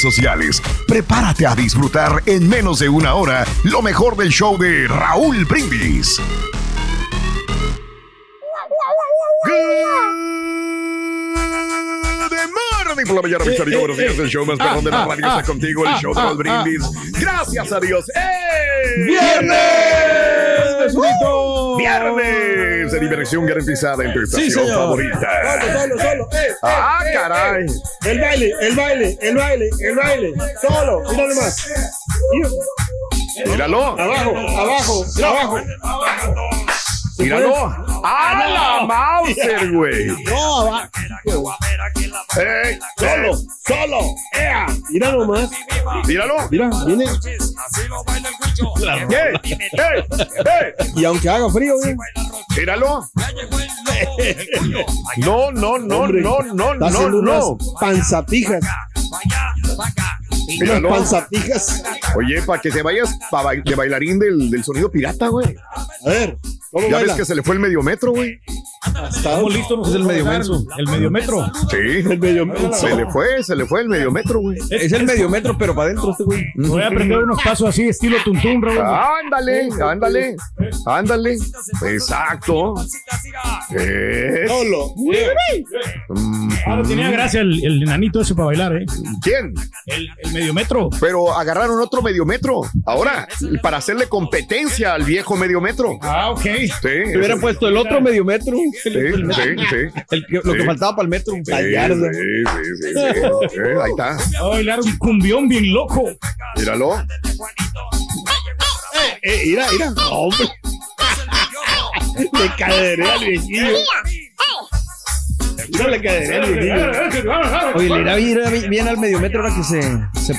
sociales. Prepárate a disfrutar en menos de una hora lo mejor del show de Raúl Brindis. Good morning por la mañana, mis amigos. Buenos días, el show más perrón de la radio está contigo, el show de Raúl Brindis. Gracias a Dios. ¡Eh! ¡Viernes! ¡Uh! ¡Viernes! De diversión garantizada en tu estación señor. favorita. Solo, solo, solo. Eh, eh, ¡Ah, eh, caray! eh. El baile, el baile, el baile, el baile. Solo, mira nomás. Míralo. Abajo, abajo, abajo. Míralo. ¡A la Mauser, güey! No, abajo. ¡Ey! Solo, solo. Ea. Mira nomás. ¡Míralo! Mira, viene. ¡Ey! ¡Ey! ¡Ey! Y aunque haga frío, bien. ¡Míralo! No, no, no, Hombre, no, no, está no, haciendo no. unas panzapijas. Panzapijas. Oye, para que te vayas pa ba- de bailarín del, del sonido pirata, güey. A ver, ¿cómo Ya ves que se le fue el medio metro, güey. Estamos listos, Es el medio menso, el medio metro. Sí. El medio metro. Se le fue, se le fue el medio metro, güey. Es el medio metro, pero para adentro este güey. Voy a aprender unos pasos así, estilo tuntún, Raúl. Ándale, ándale, ándale. Exacto. Solo. mm, Ahora tenía gracia el, el enanito ese para bailar, ¿eh? ¿Quién? El, el medio metro. Pero agarraron otro medio metro. Ahora, para hacerle competencia al viejo medio metro. Ah, ok. Sí, Te hubieran puesto el otro medio metro. sí, sí, sí. El que- lo que Sí. faltaba para el metro. Sí, Gallardo. sí, sí, sí, sí. Eh, ahí está. Va a bailar un cumbión bien loco. Míralo. Eh, mira, mira. No, hombre. Le caderé al viejillo. Mira, le viejillo. Oye, le irá bien, bien- al mediometro ahora que se, se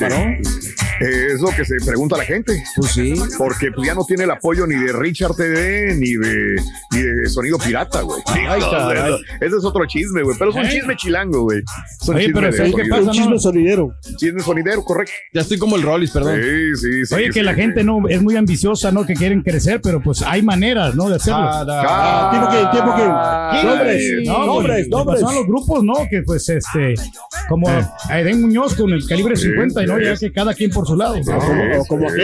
paró. Es lo que se pregunta la gente. Pues sí. Porque pues, ya no tiene el apoyo ni de Richard TV ni de, ni de Sonido Pirata, güey. Ay, caray. Ese es otro chisme, güey. Pero es un ¿Eh? chisme chilango, güey. Es un Oye, chisme pero de ¿sabes qué sonido. pasa, Un chisme sonidero. Chisme sonidero, correcto. Ya estoy como el Rollis, perdón. Sí, sí, sí. Oye, que sí, la sí. gente no es muy ambiciosa, ¿no? Que quieren crecer, pero pues hay maneras, ¿no? De hacerlo. Ah, ¿Tipo qué? ¿Tipo ay, Nombres, No, nombres, pues, nombres. Son los grupos, ¿no? Que pues este, como a Eden Muñoz con el calibre Sí, 50, y no, ya que cada quien por su lado. Sí, como- como sí.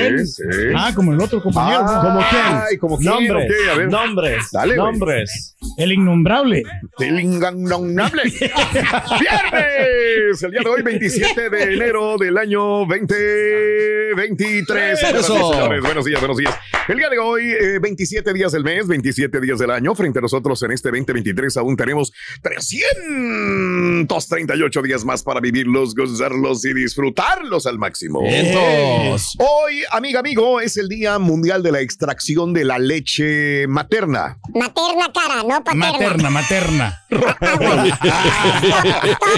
Ah, como el otro compañero. ¿no? ¿Como quién? ¿Como quién? Nombres. Ok, a ver. Nombres. Dale. Nombres. El innombrable. El inganable. Viernes, el día de hoy, 27 de enero del año 2023. Señoras y Eso. buenos días, buenos días. El día de hoy, eh, 27 días del mes, 27 días del año. Frente a nosotros en este 2023 aún tenemos 338 días más para vivirlos, gozarlos y disfrutarlos al máximo. Hoy, amiga, amigo, es el Día Mundial de la Extracción de la Leche Materna. Materna cara, no paterna. Materna, materna.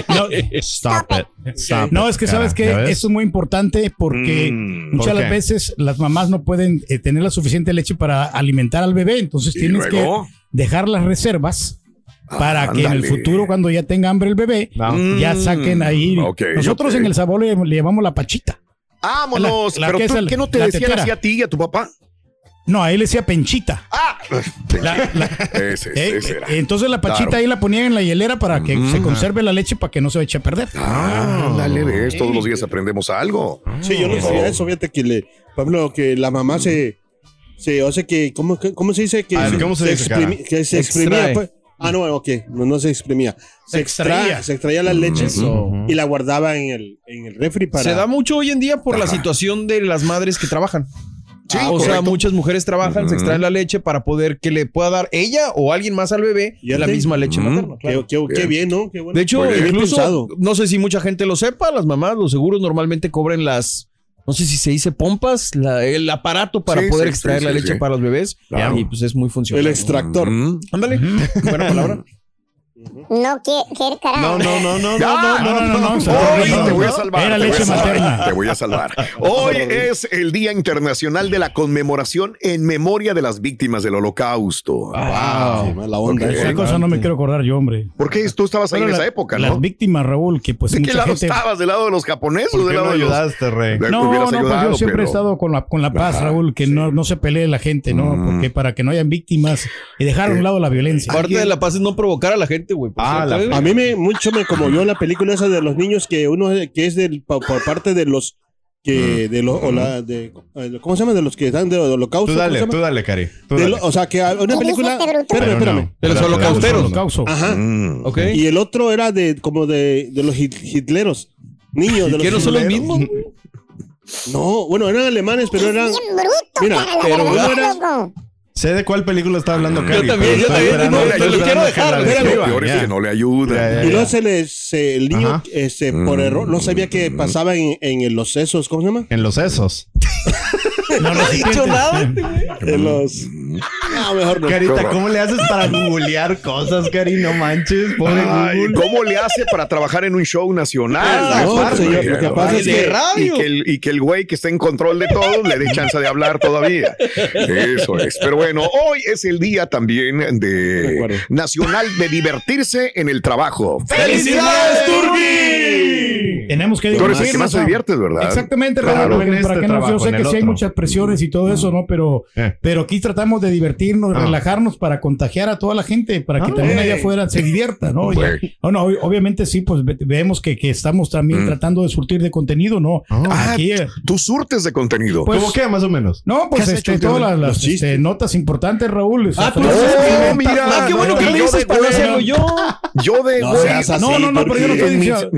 No, Stop it. Stop no, it, es que cara. sabes que eso es muy importante porque Mm, muchas ¿por las qué? veces las mamás no pueden eh, tener la suficiente leche para alimentar al bebé, entonces ¿Y tienes luego? que dejar las reservas para que en el futuro cuando ya tenga hambre el bebé ya saquen ahí. Mm, Nosotros en el sabor le, le llamamos la pachita. Vámonos. La- la pero que tú, el- ¿qué no te decían tetera. así a ti y a tu papá? No, a él le decía penchita. Ah, La- la- ese, eh, ese era. eh, entonces la pachita Claro. ahí la ponían en la hielera para que se conserve la leche para que no se eche a perder. Ah, dale, ves, todos los días aprendemos algo. Sí, yo no sabía eso, fíjate que le, ejemplo, que la mamá se, se, sea que, ¿cómo, que- cómo se dice? Que A ver, ¿cómo se dice, cara? exprimi- que se exprimía, pues. Ah, no, ok, no, no se exprimía. Se, Se extraía, extraía. se extraía la leche Eso. y la guardaba en el, en el refri para... Se da mucho hoy en día por la situación de las madres que trabajan. Sí, o sea, muchas mujeres trabajan, se extraen la leche para poder que le pueda dar ella o alguien más al bebé Ya la misma leche materna. claro. Qué, qué- qué bien, ¿no? Qué bueno. De hecho, incluso, no sé si mucha gente lo sepa, las mamás, los seguros normalmente cobran las, no sé si se dice pompas, la- el aparato para Sí, poder sí, extraer sí, la sí, leche sí. para los bebés. Claro. Y pues es muy funcional. El extractor. Mm. Ándale, buena palabra. No quiere, quiere cara. No, no, no, no, no, No, no, no, Hoy no, te voy a no. salvar. Era te voy a leche salvar, materna. Te voy a salvar. Hoy es el Día Internacional de la Conmemoración en memoria de las víctimas del Holocausto. Ah, sí, mala onda. Esa cosa no me quiero acordar yo, hombre. ¿Por qué tú estabas ahí en esa la- época, Las no? víctimas, Raúl, que pues ¿De qué lado gente... estabas? ¿Del lado de los japoneses o ¿Por del qué no lado de los...? ayudaste, Rey? de- No, no, pues yo siempre he estado con la, con la paz, Raúl, que no, no se pelee la gente, ¿no? Mm. Porque para que no hayan víctimas y dejar a un lado la violencia. Parte de la paz es no provocar a la gente, güey. Ah, cierto, la-. A mí me mucho me conmovió la película esa de los niños que uno que es del por, por parte de los que de los o la de eh, ¿cómo se llama? de los que están de holocausto. Tú ¿cómo se dale, tú dale, Cari. Tú De dale. lo- o sea, que una ¿Qué película este? Espérame, espérame. De los holocausteros. Holocausto. Ajá. Mm. Ok. Y el otro era de como de, de los hit- hitleros. Niños de los ¿Que no son los hitleros. mismos? No, bueno, eran alemanes, pero eran Bien bruto, Mira, cara, pero uno era- loco. Sé de cuál película está hablando Cari. también, pero yo también, no, esperando quiero dejar. Lo peor es que no le ayuda. Y luego se les se- el niño este por error no sabía que pasaba en, en los sesos, ¿cómo se llama? En los sesos. No, No ha dicho nada. este güey. En los No, mejor no. Carita, ¿cómo le haces para googlear cosas, Cari? No manches, pobre Ay, Google. ¿Cómo le hace para trabajar en un show nacional? Ah, no, Aparte, señor, lo que pasa es que- y que, el, y que el güey que está en control de todo le dé chance de hablar todavía. Eso es. Pero bueno, hoy es el día también De nacional de divertirse en el trabajo. ¡Felicidades, Turbi! Tenemos que Tú eres el que divertirnos, más te ¿no? diviertes, ¿verdad? Exactamente, Claro. Raúl, porque En este para que no, yo sé que sí hay muchas presiones y todo eso, ¿no? Pero, Eh. pero aquí tratamos de divertirnos, Ah. relajarnos para contagiar a toda la gente, para que Ah, también allá afuera se divierta, ¿no? No, no, obviamente sí, pues ve- vemos que, que estamos también Mm. tratando de surtir de contenido, ¿no? Ah, Aquí, eh, tú surtes de contenido. Pues- ¿Cómo qué, más o menos? no, pues ¿Qué has este, todas las, las, este, notas importantes, Raúl. o sea, Ah, tú lo bien. mira. Ah, qué bueno No, que le yo dices para no hacerlo yo. Yo de No No, no, no, pero yo no estoy diciendo,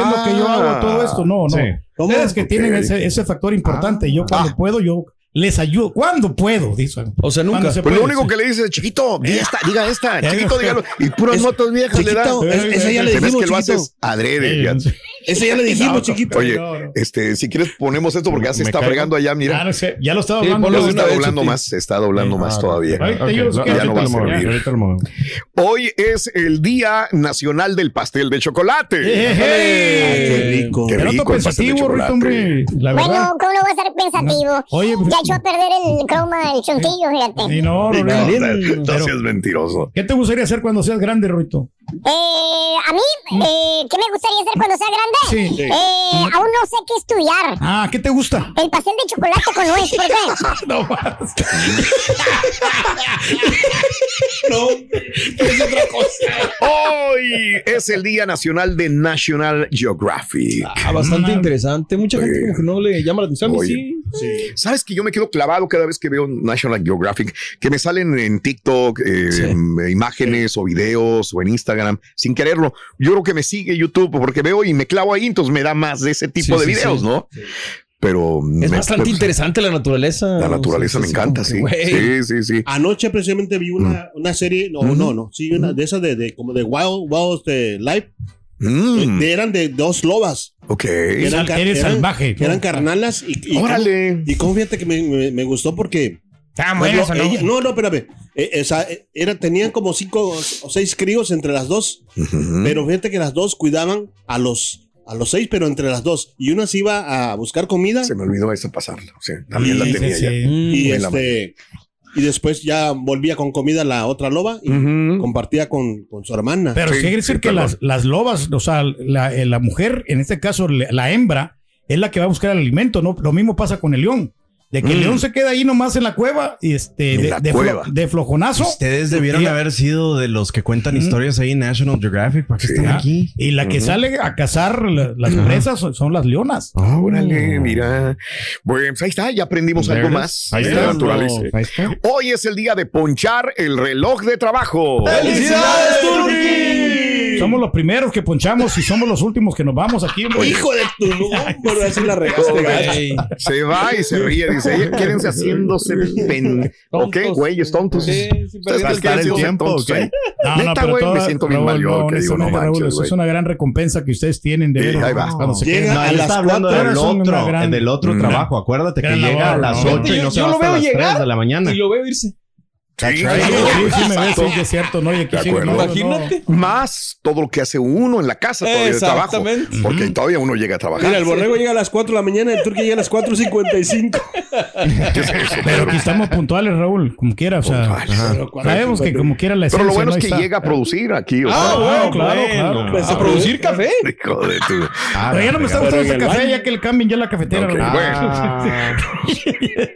le Ah. que yo hago todo esto, no, no. Sí. Ustedes que tienen ese, ese factor importante, yo cuando Ah. puedo, yo les ayudo. ¿Cuándo puedo? Dicen. O sea, nunca. Cuando se Pues lo puede, único sí. que le dices, chiquito, diga esta, diga esta, Ya, chiquito, dígalo. Y puras Es- notas viejas le Chiquito, dan. es- ese ya le Se ves dijimos, que lo chiquito. haces adrede. Sí, sí. Ese ya le dijimos, No, chiquito. Oye, No, no. este, si quieres ponemos esto porque ya se ¿Me está caigo? fregando allá, mira. Claro, sí, ya lo estaba Sí, hablando. ponlo Ya se está doblando más, se está doblando Sí, más Ah, todavía. Ahorita yo los Ya, no va a ahorita lo servir. Hoy es el Día Nacional del Pastel de Chocolate. Eh, Ay, qué eh. rico. Qué Pero rico no el pastel de chocolate. hombre. La verdad. Bueno, ¿cómo no va a ser pensativo? Oye, pues- Ya echó a perder el croma, el chontillo, fíjate. Sí, no, no, No, no. no, no Pero- seas mentiroso. ¿Qué te gustaría hacer cuando seas grande, Ruito? Eh, a mí, eh, ¿qué me gustaría hacer cuando sea grande? Sí. Eh, aún no sé qué estudiar. Ah, ¿qué te gusta? El pastel de chocolate con nuez, ¿por qué? No más. Hoy es el Día Nacional de National Geographic. Ah, bastante interesante. Mucha gente como que no le llama la atención. Oye. sí. ¿Sabes que yo me quedo clavado cada vez que veo National Geographic? Que me salen en TikTok eh, eh, imágenes o videos o en Instagram sin quererlo. Yo creo que me sigue YouTube porque veo y me clavo ahí, entonces me da más de ese tipo Sí, de sí, videos, sí. ¿no? Pero Es me- bastante pues, interesante la naturaleza. La naturaleza me encanta, sí. Sí, sí, sí. Anoche precisamente vi una, una serie, no, Ujú. no, no, sí, una de esas de, de como de Wild, Wild este, Life, Mm, de- eran de dos lobas, ok. eran, Sal- eres salvaje. que eran carnalas y, y Órale. y fíjate que me, me- me gustó porque Está bueno ejemplo, eso, ¿no? ella- no, no, espérame, Eh, eh, o sea, eh, era, tenían como cinco o seis críos entre las dos, pero fíjate que las dos cuidaban a los a los seis, pero entre las dos, y una se iba a buscar comida Se me olvidó esa pasarla. Sí, también la Sí, tenía sí, ya. sí. y este y después ya volvía con comida la otra loba y compartía con, con su hermana. Pero Sí, quiere decir sí, que las, las lobas, o sea, la, la mujer, en este caso la hembra, es la que va a buscar el alimento, ¿no? Lo mismo pasa con el león. De que el Mm. león se queda ahí nomás en la cueva y este de, flo- flojonazo. Ustedes debieron Y- haber sido de los que cuentan historias ahí en National Geographic. ¿Para qué están Ah, aquí? Y la que sale a cazar la- las presas son, son las leonas. Ah, órale, mira. Bueno, pues ahí está, ya aprendimos algo más is. Ahí está. Ahí está. Hoy es el día de ponchar el reloj de trabajo. ¡Felicidades, Turki! Somos los primeros que ponchamos y somos los últimos que nos vamos aquí. hombre. Hijo de tu pero así la regaste. Se va y se ríe, dice, "Ey, quédense haciéndose pen... ¿O qué, Tontos. güeyes tontos? Sí, sí, perdiendo el quieren tiempo. ¿eh? No, Neta, no, pero güey, me siento bien Raúl, mal yo, no, que digo, no manches, eso güey. es una gran recompensa que ustedes tienen de Sí, veras, ahí va. cuando se Llega a él las está hablando cuatro del otro, gran- del otro Mm. trabajo. Acuérdate que llega a las ¿no? 8 y no Yo- se yo va lo hasta veo las 3 llegar de la mañana. Y lo veo irse. Sí, Sí, sí, sí, me ves, sí, que es cierto, ¿no? Y aquí Imagínate. Más todo lo que hace uno en la casa todavía de trabajo. Porque todavía uno llega a trabajar. Mira, el borrego llega a las 4 de la mañana y el turque llega a las 4.55. ¿Qué es eso, Pero aquí estamos puntuales, Raúl, como quiera, o sea, sabemos que como quiera la Pero lo bueno ¿no? es que está. llega a producir aquí. O Ah, sea, bueno, bueno, claro, bueno. claro. Pues, A producir café. hijo de tu- Ah, Pero ya no me está gustando ese el café, ya que le cambien ya la cafetera. Ok, Raúl. bueno. Ah,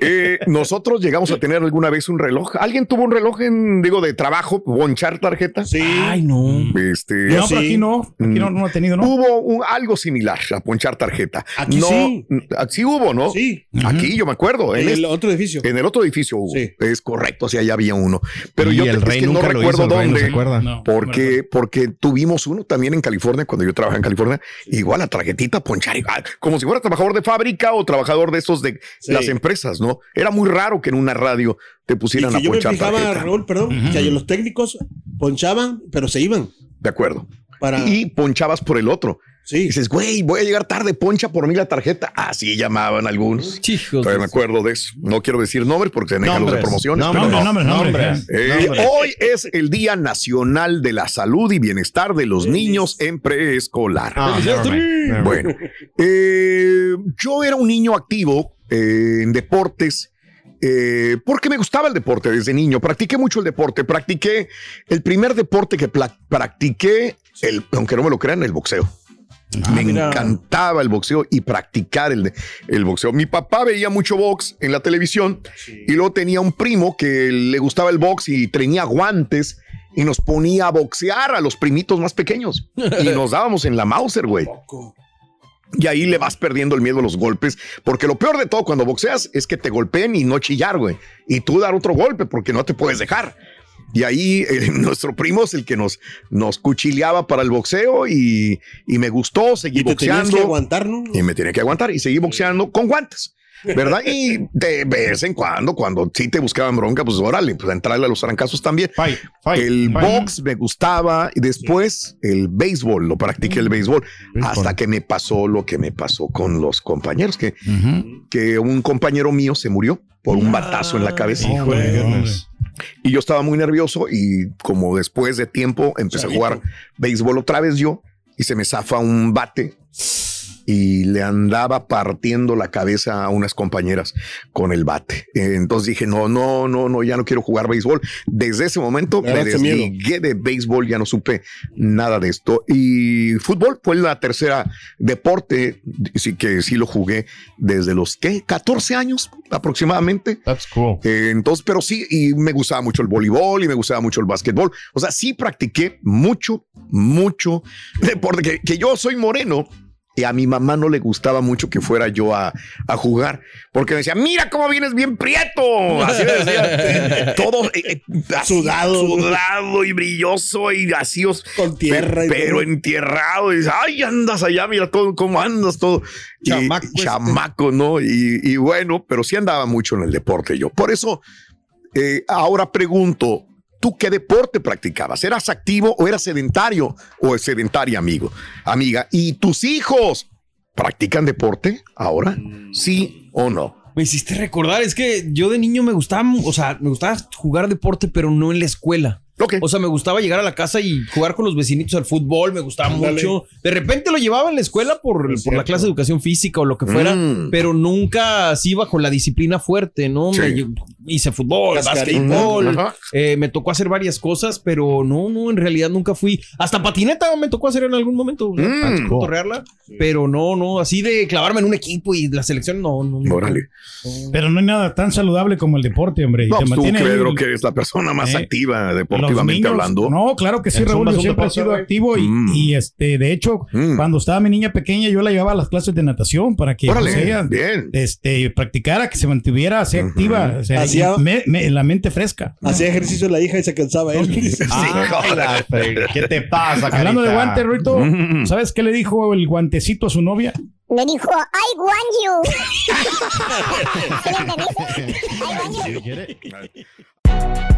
Eh, nosotros llegamos a tener alguna vez un reloj. ¿Alguien tuvo un reloj en, digo, de trabajo, bonchar tarjeta? Sí. Ay, no. Este, No, pero aquí no, aquí no, no ha tenido, ¿no? Hubo un- algo similar a ponchar tarjeta. Aquí no, sí. Sí hubo, ¿no? Sí. Aquí yo me acuerdo. En, En el este- otro edificio. en el otro edificio hubo. Sí. Es correcto, o sea, ya había uno. Pero y yo te- el es rey que no nunca lo recuerdo hizo, dónde. se acuerda. No, Porque, porque tuvimos uno también en California, cuando yo trabajaba en California, igual la tarjetita ponchar, igual, como si fuera trabajador de fábrica o trabajador de esos de Sí. las empresas, ¿no? Era muy raro que en una radio te Y pusieran que a yo me ponchar fijaba, tarjeta. Raúl, perdón, que los técnicos ponchaban, pero se iban. De acuerdo. Para... Y ponchabas por el otro. sí. Dices, güey, voy a llegar tarde, poncha por mí la tarjeta. Así llamaban algunos. Chicos. Todavía me acuerdo de eso. No quiero decir nombres porque se dejan los de promociones. nombres, pero no. Nombres, nombres, nombres. Eh, nombres. hoy es el Día Nacional de la Salud y Bienestar de los Niños en Preescolar. Ah. Bueno, eh, yo era un niño activo eh, en deportes. Eh, porque me gustaba el deporte desde niño. Practiqué mucho el deporte. Practiqué el primer deporte que practiqué, el, aunque no me lo crean, el boxeo. me mira. encantaba el boxeo y practicar el, el boxeo. Mi papá veía mucho box en la televisión y luego tenía un primo que le gustaba el box y tenía guantes y nos ponía a boxear a los primitos más pequeños y nos dábamos en la Mauser, güey. Y ahí le vas perdiendo el miedo a los golpes, porque lo peor de todo cuando boxeas es que te golpeen y no chillar, güey. Y tú dar otro golpe porque no te puedes dejar. Y ahí eh, nuestro primo es el que nos, nos cuchileaba para el boxeo y, y me gustó, seguí Y te boxeando. que aguantar, ¿no? Y me tenía que aguantar y seguí boxeando con guantes. ¿Verdad? Y de vez en cuando, cuando sí te buscaban bronca, pues órale, pues entrarle a los trancazos también. Fight, fight, el fight. box me gustaba y después el béisbol, lo practiqué el béisbol, hasta que me pasó lo que me pasó con los compañeros, que, que un compañero mío se murió por un batazo en la cabeza. Hijo de goodness. Y yo estaba muy nervioso y como después de tiempo empecé Chavito. a jugar béisbol otra vez yo y se me zafa un bate y le andaba partiendo la cabeza a unas compañeras con el bate. Entonces dije, no, no, no, no, ya no quiero jugar béisbol. Desde ese momento me desligué de béisbol, ya no supe nada de esto. Y fútbol fue la tercera deporte, sí que sí lo jugué desde los, ¿qué? 14 años aproximadamente. That's cool. Eh, entonces, pero sí, y me gustaba mucho el voleibol y me gustaba mucho el básquetbol. O sea, sí practiqué mucho, mucho deporte, que, que yo soy moreno. Y a mi mamá no le gustaba mucho que fuera yo a, a jugar, porque me decía, mira cómo vienes bien prieto. Así me decía. Todo eh, eh, así, Sudado. sudado y brilloso y así. Con tierra y Pero todo. entierrado. Y dice, ay, andas allá, mira todo, cómo andas todo. Y- Chamaco este. chamaco, ¿no? Y, y bueno, pero sí andaba mucho en el deporte yo. Por eso, eh, ahora pregunto, ¿tú qué deporte practicabas? ¿Eras activo o eras sedentario o sedentaria, amigo, amiga? ¿Y tus hijos practican deporte ahora? ¿Sí o no? Me hiciste recordar, es que yo de niño me gustaba, o sea, me gustaba jugar deporte, pero no en la escuela. O sea, me gustaba llegar a la casa y jugar con los vecinitos al fútbol, me gustaba mucho. De repente lo llevaba en la escuela por, por la clase de educación física o lo que fuera, Mm. pero nunca así bajo la disciplina fuerte, ¿no? Sí. Me lle- hice fútbol, Cascarita. básquetbol, eh, me tocó hacer varias cosas, pero no, no, en realidad nunca fui. Hasta patineta me tocó hacer en algún momento, Mm. para cotorrearla, pero no, no, así de clavarme en un equipo y la selección, no, no. no. Órale. Pero no hay nada tan saludable como el deporte, hombre. y No, te pues tú, mantiene Pedro, el- que eres la persona más Eh, activa los niños- hablando. No, claro que sí, Raúl. zumba, Yo siempre he sido activo y, Mm. y, este, de hecho, Mm. cuando estaba mi niña pequeña, yo la llevaba a las clases de natación para que Órale, pues, ella, bien. este, practicara, que se mantuviera así activa, o sea, Hacía- y me- me- la mente fresca. Hacía ejercicio la hija y se cansaba él. ¿Qué te pasa, Hablando de carita? guante, Ruito, Mm. ¿sabes qué le dijo el guantecito a su novia? Me dijo, I want you.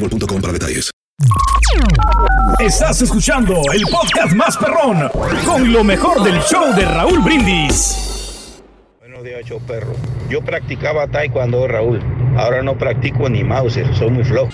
boostmobile.com para detalles. Estás escuchando el podcast más perrón con lo mejor del show de Raúl Brindis. Buenos días, show perro. Yo practicaba taekwondo, Raúl. Ahora no practico ni Mauser, soy muy flojo.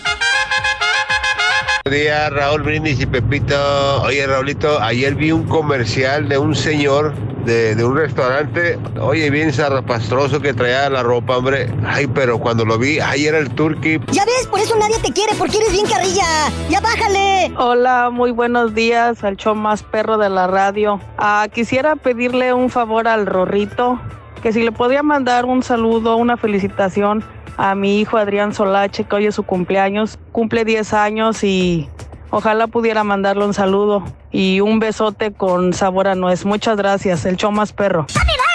Buenos días, Raúl Brindis y Pepito. Oye, Raulito, ayer vi un comercial de un señor de, de un restaurante. Oye, bien zarrapastroso que traía la ropa, hombre. Ay, pero cuando lo vi, ay, era el turkey. Ya ves, por eso nadie te quiere, porque eres bien carrilla. Ya bájale. Hola, muy buenos días al show más perro de la radio. Ah, quisiera pedirle un favor al Rorrito, que si le podía mandar un saludo, una felicitación a mi hijo Adrián Solache, que hoy es su cumpleaños. Cumple 10 años y ojalá pudiera mandarle un saludo y un besote con sabor a nuez. Muchas gracias, el show más perro.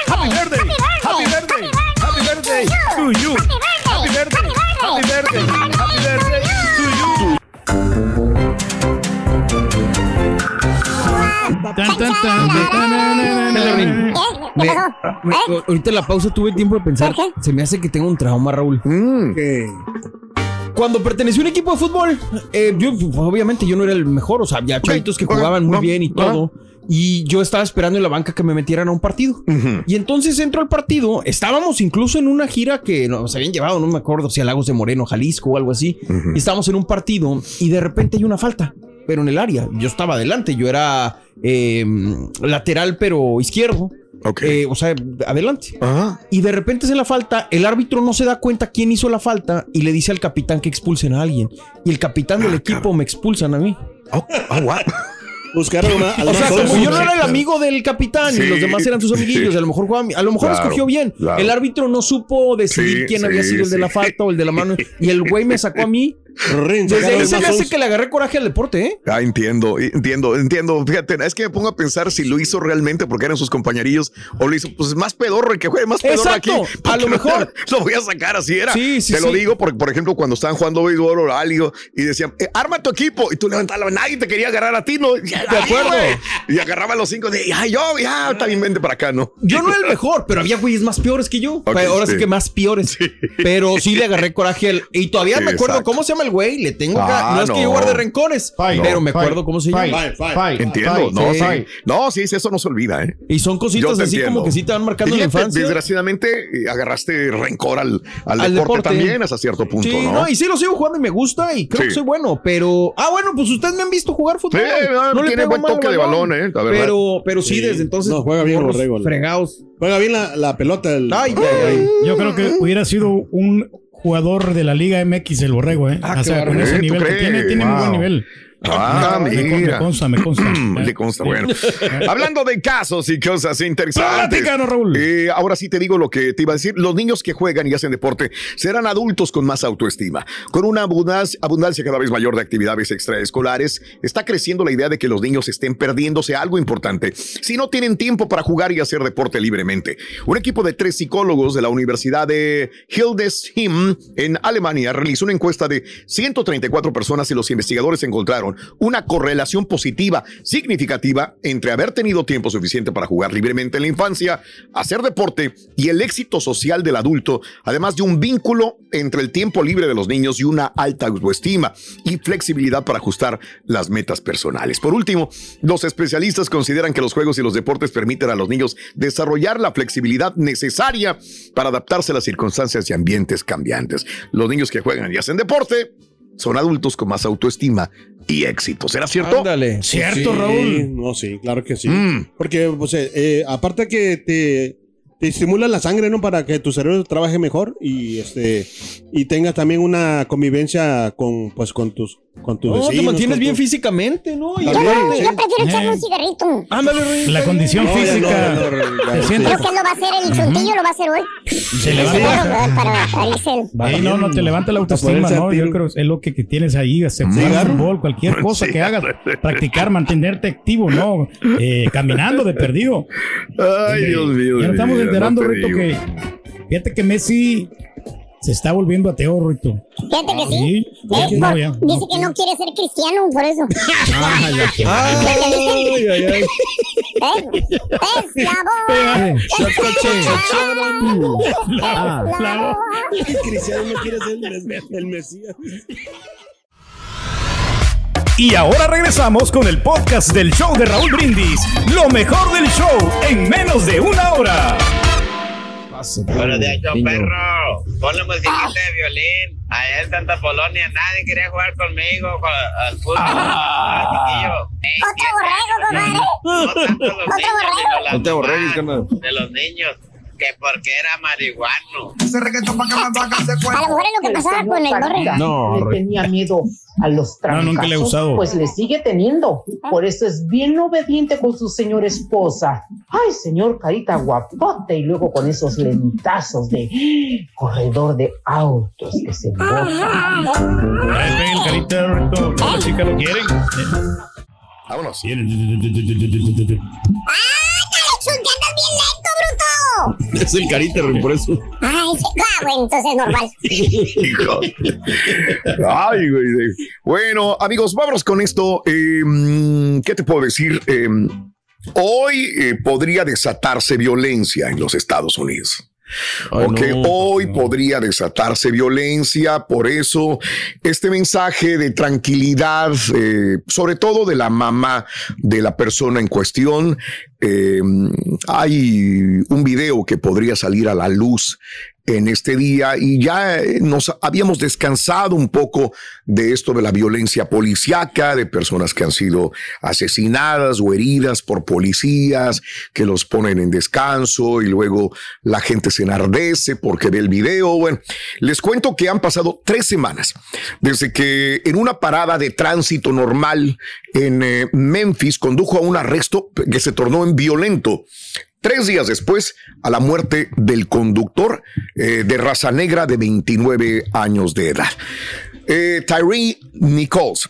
Happy birthday, happy birthday, happy birthday to you. Happy birthday, happy birthday, happy birthday ahorita la pausa tuve tiempo de pensar. Se me hace que tengo un trauma, Raúl. Cuando pertenecí a un equipo de fútbol, eh, pues, obviamente yo no era el mejor, o sea, había chavitos que jugaban muy bien y todo. Y yo estaba esperando en la banca que me metieran a un partido. Y entonces entro al partido. Estábamos incluso en una gira que nos habían llevado, no me acuerdo si a Lagos de Moreno, Jalisco o algo así. Y estábamos en un partido y de repente hay una falta, pero en el área. Yo estaba adelante, yo era eh, lateral, pero izquierdo. Eh, o sea, adelante. Y de repente hace la falta, el árbitro no se da cuenta quién hizo la falta y le dice al capitán que expulsen a alguien. Y el capitán del equipo me expulsan a mí. Buscaron una, a O sea, como yo no era el amigo del capitán y los demás eran sus amiguillos, sí. a lo mejor jugaba- a lo mejor Claro, escogió bien. claro. El árbitro no supo decidir Sí, quién sí, había sido el de la falta o el de la mano. Y el güey me sacó a mí. Rin, Desde ahí se me hace que le agarré coraje al deporte, ¿eh? Ah, entiendo, entiendo, entiendo. Fíjate, es que me pongo a pensar si lo hizo realmente porque eran sus compañerillos o lo hizo, pues más pedorro que juegue más pedorro Exacto, aquí. a lo mejor. Lo voy a sacar así era. Sí, sí, Te lo digo porque, por ejemplo, cuando estaban jugando béisbol o algo y decían, eh, arma tu equipo y tú levantabas, nadie te quería agarrar a ti, ¿no? De acuerdo. Y agarraba a los cinco de, ay, yo, ya, también vente para acá, ¿no? Yo no era el mejor, pero había güeyes más peores que yo. Ahora sí. que más peores. Pero sí le agarré coraje al. Y todavía me acuerdo exacto. cómo se llama el güey. Le tengo que. Ah, No es que yo guarde rencores, Fight, pero me acuerdo cómo se llama. Entiendo, no, sí. No, sí, sí, eso no se olvida, ¿eh? Y son cositas así entiendo. como que sí te van marcando Y en la infancia. Desgraciadamente eh, agarraste rencor al, al, Al deporte, deporte. también hasta cierto punto, Sí, ¿no? no, y sí lo sigo jugando y me gusta y creo Sí. que soy bueno, pero... Ah, bueno, pues ustedes me han visto jugar fútbol. Sí, no, le tiene pego buen al toque de balón, eh. Pero, pero sí, Sí. desde entonces... No, juega bien Borrego. Fregados. Juega bien la, pelota. el- Ay, ay, ay. Yo creo que hubiera sido un jugador de la Liga MX el Borrego, ¿eh? Ah, o sea, con ese ¿Eh? ¿Tú nivel que tiene, tiene muy buen nivel. Ah, mira. Me consta, me consta. Le consta, bueno. Hablando de casos y cosas interesantes. Raúl. Eh, ahora sí te digo lo que te iba a decir. Los niños que juegan y hacen deporte serán adultos con más autoestima. Con una abundancia, abundancia cada vez mayor de actividades extraescolares, está creciendo la idea de que los niños estén perdiéndose algo importante si no tienen tiempo para jugar y hacer deporte libremente. Un equipo de tres psicólogos de la Universidad de Hildesheim en Alemania realizó una encuesta de 134 personas y los investigadores encontraron una correlación positiva significativa entre haber tenido tiempo suficiente para jugar libremente en la infancia, hacer deporte y el éxito social del adulto, además de un vínculo entre el tiempo libre de los niños y una alta autoestima y flexibilidad para ajustar las metas personales. Por último, los especialistas consideran que los juegos y los deportes permiten a los niños desarrollar la flexibilidad necesaria para adaptarse a las circunstancias y ambientes cambiantes. Los niños que juegan y hacen deporte son adultos con más autoestima y éxito. ¿Será cierto? Ándale. Sí, No, sí, claro que sí. Mm. Porque, pues, eh, eh, aparte que te, te estimula la sangre, ¿no? Para que tu cerebro trabaje mejor y este y tengas también una convivencia con, pues, con tus, con tus No, te vecinos. mantienes con bien tus- físicamente, ¿no? Y Yo no, sí. yo prefiero echarme Eh. un cigarrito. Ándale, Rey. La condición No, física. no, no, no, ya, Te sí. Creo que lo va a hacer el chuntillo, lo va a hacer hoy. Se El levanta. perro, para, para irse el- no, no te levanta la autoestima, ¿no? Yo creo que es lo que, que tienes ahí, hacer fútbol, cualquier cosa que hagas, practicar, mantenerte activo, ¿no? Eh, caminando de perdido. Ay, Dios mío. Ya estamos vida, enterando, no Rito, digo. que fíjate que Messi se está volviendo ateo, Rito. Fíjate que sí. Sí, Eh, no, ya, dice no. que no quiere ser cristiano, por eso. Ay, ay, ay. ¿Eh? Es la voz. Ah, Es la voz. Cristiano no quiere ser el, el Mesías. Y ahora regresamos con el podcast del show de Raúl Brindis. Lo mejor del show en menos de una hora. Buenos días, yo perro. Ponle musiquita de violín. Allá en Santa Polonia nadie quería jugar conmigo con, al fútbol. Ah, chiquillo. Otro borrego, compadre. No tanto los niños, borrego. sino las No. Que porque era marihuano. A lo mejor es lo que pasaba con el borrego. No, le tenía miedo a los No, trancazos, nunca le he usado. pues le sigue teniendo. Por eso es bien obediente con su señor esposa. Ay, señor carita guapote, y luego con esos lentazos de corredor de autos que se botan. Ahí ve el carita, Rito. Las chicas lo quieren. Vámonos. Alex, Es el carita, Rey, por eso. Ay, sí. Ah, bueno, entonces es normal. Hijo. Ay, güey. Bueno, amigos, vámonos con esto. Eh, mm, ¿Qué te puedo decir? Eh, hoy eh, podría desatarse violencia en los Estados Unidos. Ay, no. hoy podría desatarse violencia, por eso este mensaje de tranquilidad, eh, sobre todo de la mamá de la persona en cuestión, eh, hay un video que podría salir a la luz en este día y ya eh, nos habíamos descansado un poco de esto de la violencia policiaca, de personas que han sido asesinadas o heridas por policías, que los ponen en descanso y luego la gente se enardece porque ve el video. Bueno, les cuento que han pasado tres semanas desde que en una parada de tránsito normal en eh, Memphis condujo a un arresto que se tornó en violento. Tres días después, a la muerte del conductor eh, de raza negra de 29 años de edad. Eh, Tyree Nichols,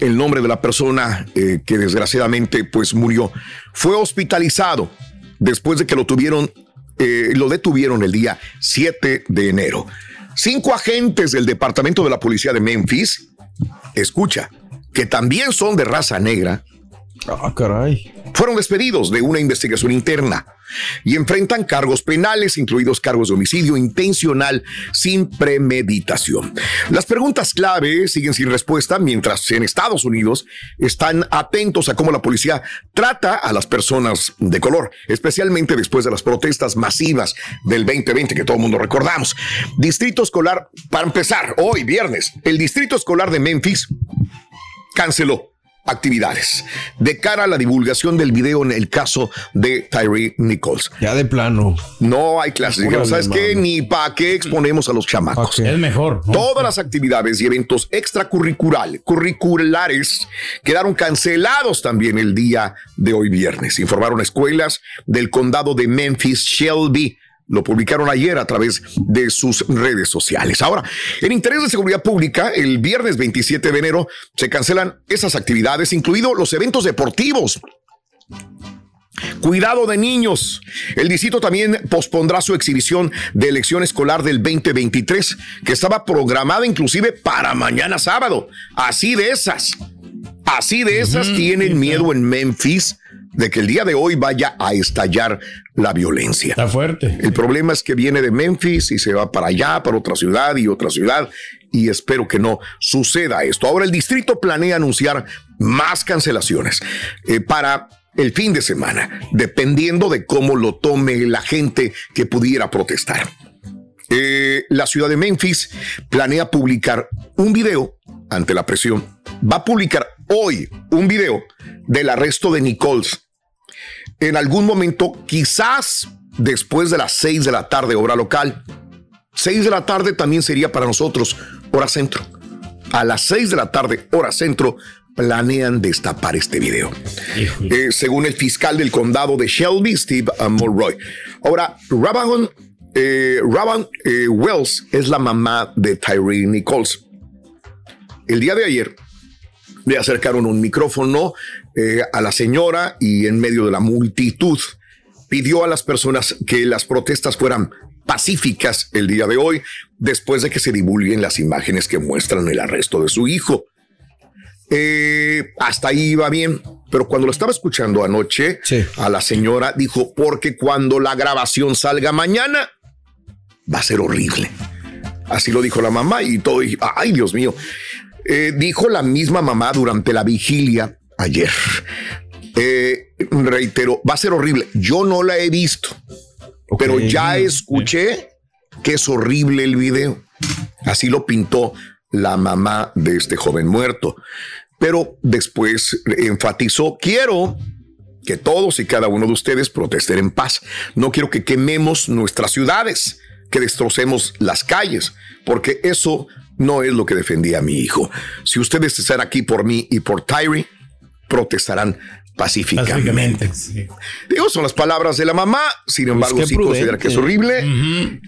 el nombre de la persona eh, que desgraciadamente pues murió, fue hospitalizado después de que lo tuvieron, lo detuvieron el día 7 de enero. Cinco agentes del departamento de la policía de Memphis, escucha, que también son de raza negra, Ah, caray. fueron despedidos de una investigación interna y enfrentan cargos penales, incluidos cargos de homicidio intencional sin premeditación. Las preguntas clave siguen sin respuesta, mientras en Estados Unidos están atentos a cómo la policía trata a las personas de color, especialmente después de las protestas masivas del 2020 que todo el mundo recordamos. Distrito escolar, para empezar, hoy viernes, el Distrito Escolar de Memphis canceló actividades de cara a la divulgación del video en el caso de Tyree Nichols. Ya de plano. No hay clases. Dijeron, ¿sabes qué? Ni para qué exponemos a los chamacos. Es mejor. ¿no? Todas las actividades y eventos extracurricular- curriculares quedaron cancelados también el día de hoy viernes. Informaron escuelas del condado de Memphis, Shelby. Lo publicaron ayer a través de sus redes sociales. Ahora, en interés de seguridad pública, el viernes 27 de enero se cancelan esas actividades, incluidos los eventos deportivos. Cuidado de niños. El distrito también pospondrá su exhibición de elección escolar del 2023, que estaba programada inclusive para mañana sábado. Así de esas. Así de esas tienen miedo en Memphis de que el día de hoy vaya a estallar la violencia. Está fuerte. El problema es que viene de Memphis y se va para allá, para otra ciudad y otra ciudad, y espero que no suceda esto. Ahora el distrito planea anunciar más cancelaciones eh, para el fin de semana, dependiendo de cómo lo tome la gente que pudiera protestar. Eh, la ciudad de Memphis planea publicar un video ante la presión. Va a publicar hoy un video del arresto de Nichols. En algún momento, quizás después de las seis de la tarde, hora local. Seis de la tarde también sería para nosotros, hora centro. A las seis de la tarde, hora centro, planean destapar este video. Eh, según el fiscal del condado de Shelby, Steve uh, Mulroy. Ahora, Raban, eh, Raban, eh, Wells es la mamá de Tyree Nichols. El día de ayer le acercaron un micrófono eh, a la señora y en medio de la multitud pidió a las personas que las protestas fueran pacíficas el día de hoy después de que se divulguen las imágenes que muestran el arresto de su hijo. Eh, hasta ahí iba bien, pero cuando lo estaba escuchando anoche a la señora dijo, porque cuando la grabación salga mañana va a ser horrible. Así lo dijo la mamá y todo, y, ay Dios mío. Eh, dijo la misma mamá durante la vigilia ayer. Eh, reitero, va a ser horrible. Yo no la he visto, pero ya escuché que es horrible el video. Así lo pintó la mamá de este joven muerto. Pero después enfatizó, quiero que todos y cada uno de ustedes protesten en paz. No quiero que quememos nuestras ciudades, que destrocemos las calles, porque eso no es lo que defendía a mi hijo. Si ustedes están aquí por mí y por Tyree, protestarán pacíficamente. Digo, son las palabras de la mamá, sin embargo, Pues sí considera que es horrible.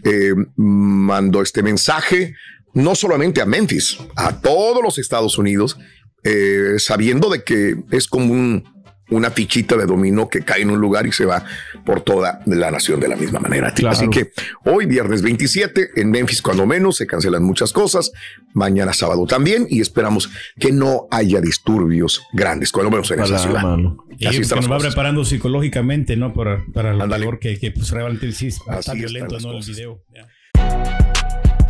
Eh, mandó este mensaje no solamente a Memphis, a todos los Estados Unidos, eh, sabiendo de que es como un- una fichita de dominó que cae en un lugar y se va por toda la nación de la misma manera. Así que hoy, viernes 27, en Memphis, cuando menos, se cancelan muchas cosas. Mañana sábado también, y esperamos que no haya disturbios grandes, cuando menos en esa Ojalá, ciudad. mano. Y Así que nos va preparando psicológicamente, ¿no? Para, para lo peor que, que pues, realmente sí está Así violento, ¿no? El video.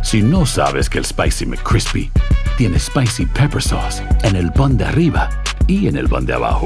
Si no sabes que el Spicy McCrispy tiene Spicy Pepper Sauce en el pan de arriba y en el pan de abajo,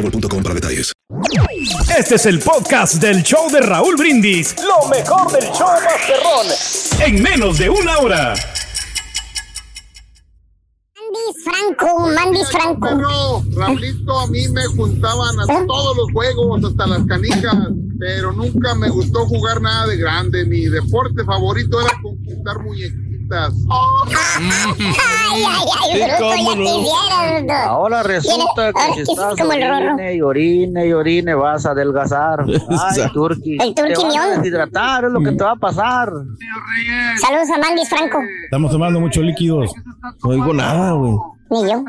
boostmobile.com para detalles. Este es el podcast del show de Raúl Brindis. Lo mejor del show Masterrón. En menos de una hora. Mandis Franco, Mandis Franco. Raulito, a mí me juntaban a todos los juegos, hasta las canicas, pero nunca me gustó jugar nada de grande. Mi deporte favorito era conquistar muñequitas. Ay, ay, ay, bruto, ya te hicieron, bruto. Ahora resulta que si estás como el orine y orine y orine vas a adelgazar. Ay, Turki. El Te Turki vas a deshidratar, es lo que te va a pasar. Saludos a Mandis Franco. Estamos tomando muchos líquidos. No digo nada, güey. Ni yo.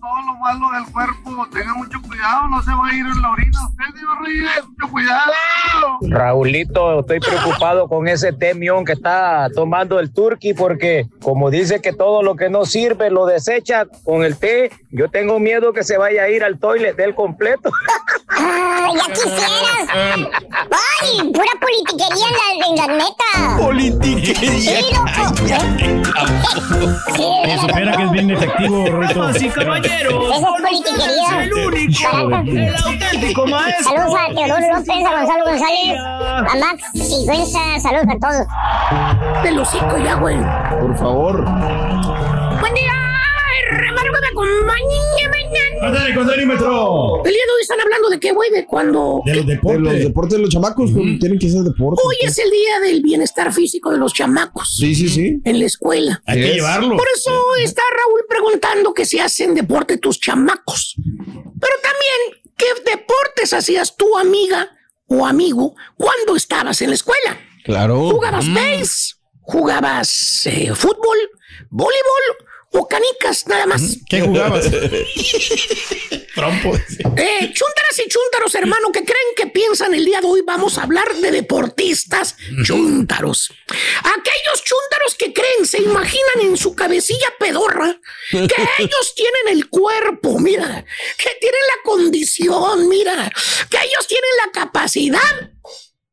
Todo lo malo del cuerpo. Tenga mucho cuidado, no se va a ir en la orina. Usted, Reyes, mucho cuidado. Raulito, estoy preocupado con ese temión que está tomando el turqui porque como dice que todo lo que no sirve lo desecha con el té, yo tengo miedo que se vaya a ir al toilet del completo. ¡Ah, ya quisieras! ¡Ay, pura politiquería en la, en la neta! Politiquería. Sí, loco. Se supera que es bien efectivo, Rorrito. Sí, caballero. Esa es politiquería. El único, el auténtico maestro. Saludos a Teodoro López, a Gonzalo González, a Max Sigüenza, saludos a todos. Del hocico ya, güey. Por favor. Buen día, hermano que me. ¡Ándale, cuadrímetro! El día de hoy están hablando de qué, güey, de cuando... De los De deportes. los deportes de los chamacos, pues, tienen que ser deportes. Hoy es el día del bienestar físico de los chamacos. Sí, sí, sí. En la escuela. Hay que Es- llevarlo. Por eso está Raúl preguntando que si hacen deporte tus chamacos. Pero también, ¿qué deportes hacías tú, amiga o amigo, cuando estabas en la escuela? Claro. ¿Jugabas base? ¿Jugabas eh, fútbol? ¿Voleibol? ¿O canicas nada más? ¿Qué jugabas? Trompo. Eh, chúntaras y chúntaros, hermano, que creen que piensan el día de hoy vamos a hablar de deportistas chúntaros. Aquellos chúntaros que creen, se imaginan en su cabecilla pedorra que ellos tienen el cuerpo, mira, que tienen la condición, mira, que ellos tienen la capacidad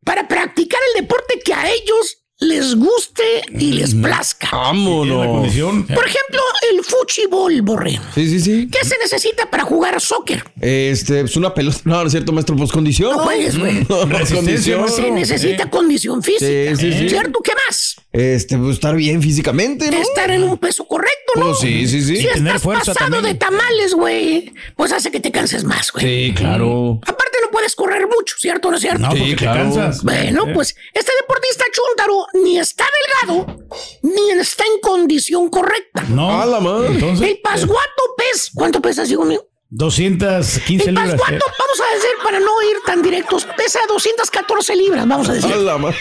para practicar el deporte que a ellos les guste y les plazca. La Vámonos. Por ejemplo, el fuchibol, borre. Sí, sí, sí. ¿Qué se necesita para jugar soccer? Este, pues una pelota. No, no es cierto, maestro, pues condición. No juegues, güey. No, pues, condición. Se necesita condición física. Sí, sí, sí. ¿Cierto? ¿Qué más? Este, pues estar bien físicamente, ¿no? Estar en un peso correcto, ¿no? Pues sí, sí, sí. Si tener estás fuerza pasado también. de tamales, güey, pues hace que te canses más, güey. Sí, claro. Aparte puedes correr mucho, ¿cierto o no es cierto? No, Sí, porque te cansas. Bueno, pues este deportista chúntaro ni está delgado, ni está en condición correcta. No. A la madre. Entonces, El pasguato pesa. ¿Cuánto pesas, hijo mío? 215 El libras. pasguato, vamos a decir, para no ir tan directos, pesa 214 libras, vamos a decir. A la madre.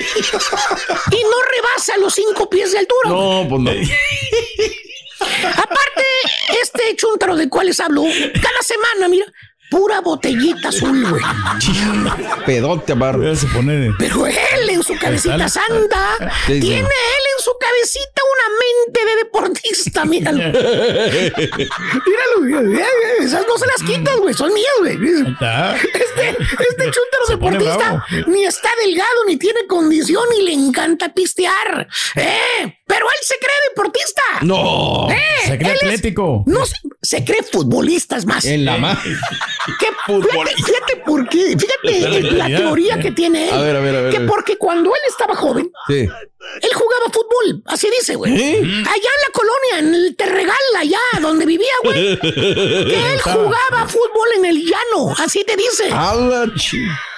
Y no rebasa los 5 pies de altura. No, pues no. Aparte, este chúntaro del cual les hablo, cada semana, mira, pura botellita azul, güey. Pedote, amar. Se pone. Pero él en su cabecita santa, Sí, sí. tiene él en su cabecita una mente de deportista, míralo. míralo, mira, mira, esas no se las quitas, güey, son mías, güey. Este, este chúntaro deportista ni está delgado, ni tiene condición, ni le encanta pistear. ¡Eh! Pero él se cree deportista. No. ¡Eh! Se cree él es- atlético. no se, se cree futbolista, es más. En la mano. ¿Qué? Fíjate, fíjate por qué. Fíjate La teoría que tiene él. A ver, a ver, a ver, Que porque cuando él estaba joven, Sí. él jugaba fútbol. Así dice, güey. ¿Eh? Allá en la colonia, en el Terregal, allá donde vivía, güey. Que él jugaba fútbol en el llano. Así te dice. A la.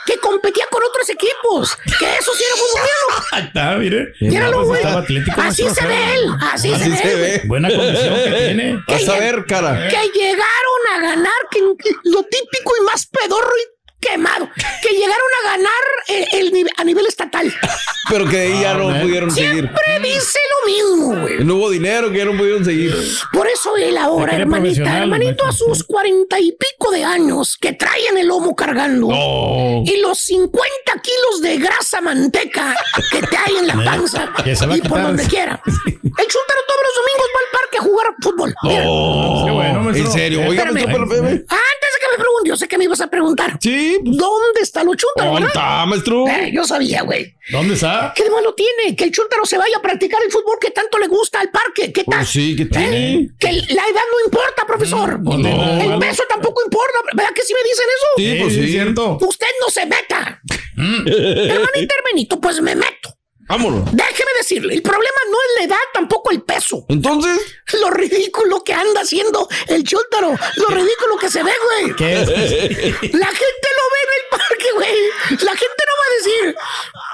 Que competía con otros equipos. Que eso sí era. Ahí está, mire. Míralo, pues, güey. Así se ve él. Así, Así se, se ve. ve. güey. Buena condición que tiene. Vas a ver, cara. Que llegaron a ganar, que lo típico y más pedorro y quemado, que llegaron a ganar el, nive- a nivel estatal. Pero que ahí ya no man. pudieron seguir. Siempre dice lo mismo, güey. No hubo dinero, que ya no pudieron seguir. Por eso él ahora, hermanita, hermanito, a sus cuarenta y pico de años, que traen el lomo cargando. No. Y los 50 kilos de grasa manteca que te hay en la panza y por quitar. donde quiera. El chúntaro todos los domingos va al parque a jugar fútbol. Qué bueno. En serio, oiga. Antes de que me pregunte, yo sé que me ibas a preguntar. Sí. ¿Dónde está lo chúntaro, ¿Dónde verdad? está, maestro? Eh, yo sabía, güey. ¿Dónde está? ¿Qué de malo tiene? Que el chúntaro se vaya a practicar el fútbol que tanto le gusta al parque. ¿Qué tal? Pues sí, ¿qué ¿Eh? tiene? Que la edad no importa, profesor. No, no, el no. peso tampoco importa. ¿Verdad que sí me dicen eso? Sí, pues es sí. cierto. Usted no se meta. Hermanito, hermanito, pues me meto. Vámonos. Déjeme decirle, el problema no es la edad, tampoco el peso. Entonces, Lo ridículo que anda haciendo el chúntaro. Lo ridículo que se ve, güey. ¿Qué es? La gente lo ve en el parque, güey. La gente no va a decir,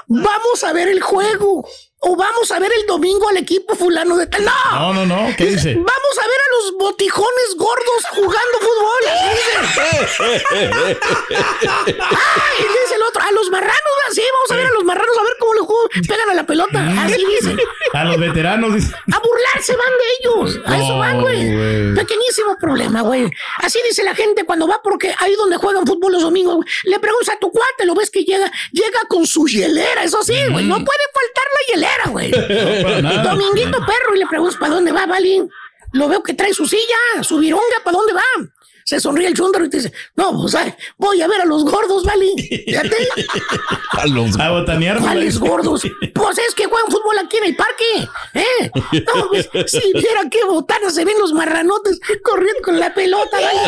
vamos a ver el juego. O vamos a ver el domingo al equipo fulano de tal. No. No, no, no. ¿Qué dice? Vamos a ver a los botijones gordos jugando fútbol. Dice. ¡Ay! Dice el otro. A los marranos, así. Vamos a ver a los marranos a ver cómo le juegan, pegan a la pelota. Así dice. A los veteranos. dice. A burlarse van de ellos. A eso van, güey. Pequeñísimo problema, güey. Así dice la gente cuando va porque ahí donde juegan fútbol los domingos, güey. Le preguntas a tu cuate, lo ves que llega, llega con su hielera, eso sí, güey. No puede faltar la hielera, güey. No. Dominguito perro y le preguntas, ¿para dónde va, Vali? Lo veo que trae su silla, su vironga, ¿para dónde va? Se sonríe el chúndaro y te dice, no, pues ay, voy a ver a los gordos, Vali. Fíjate. A botanear. ¿Cuáles gordos? Pues es que juegan fútbol aquí en el parque. ¿eh? No, pues, si viera qué botana se ven los marranotes corriendo con la pelota. ¿vale?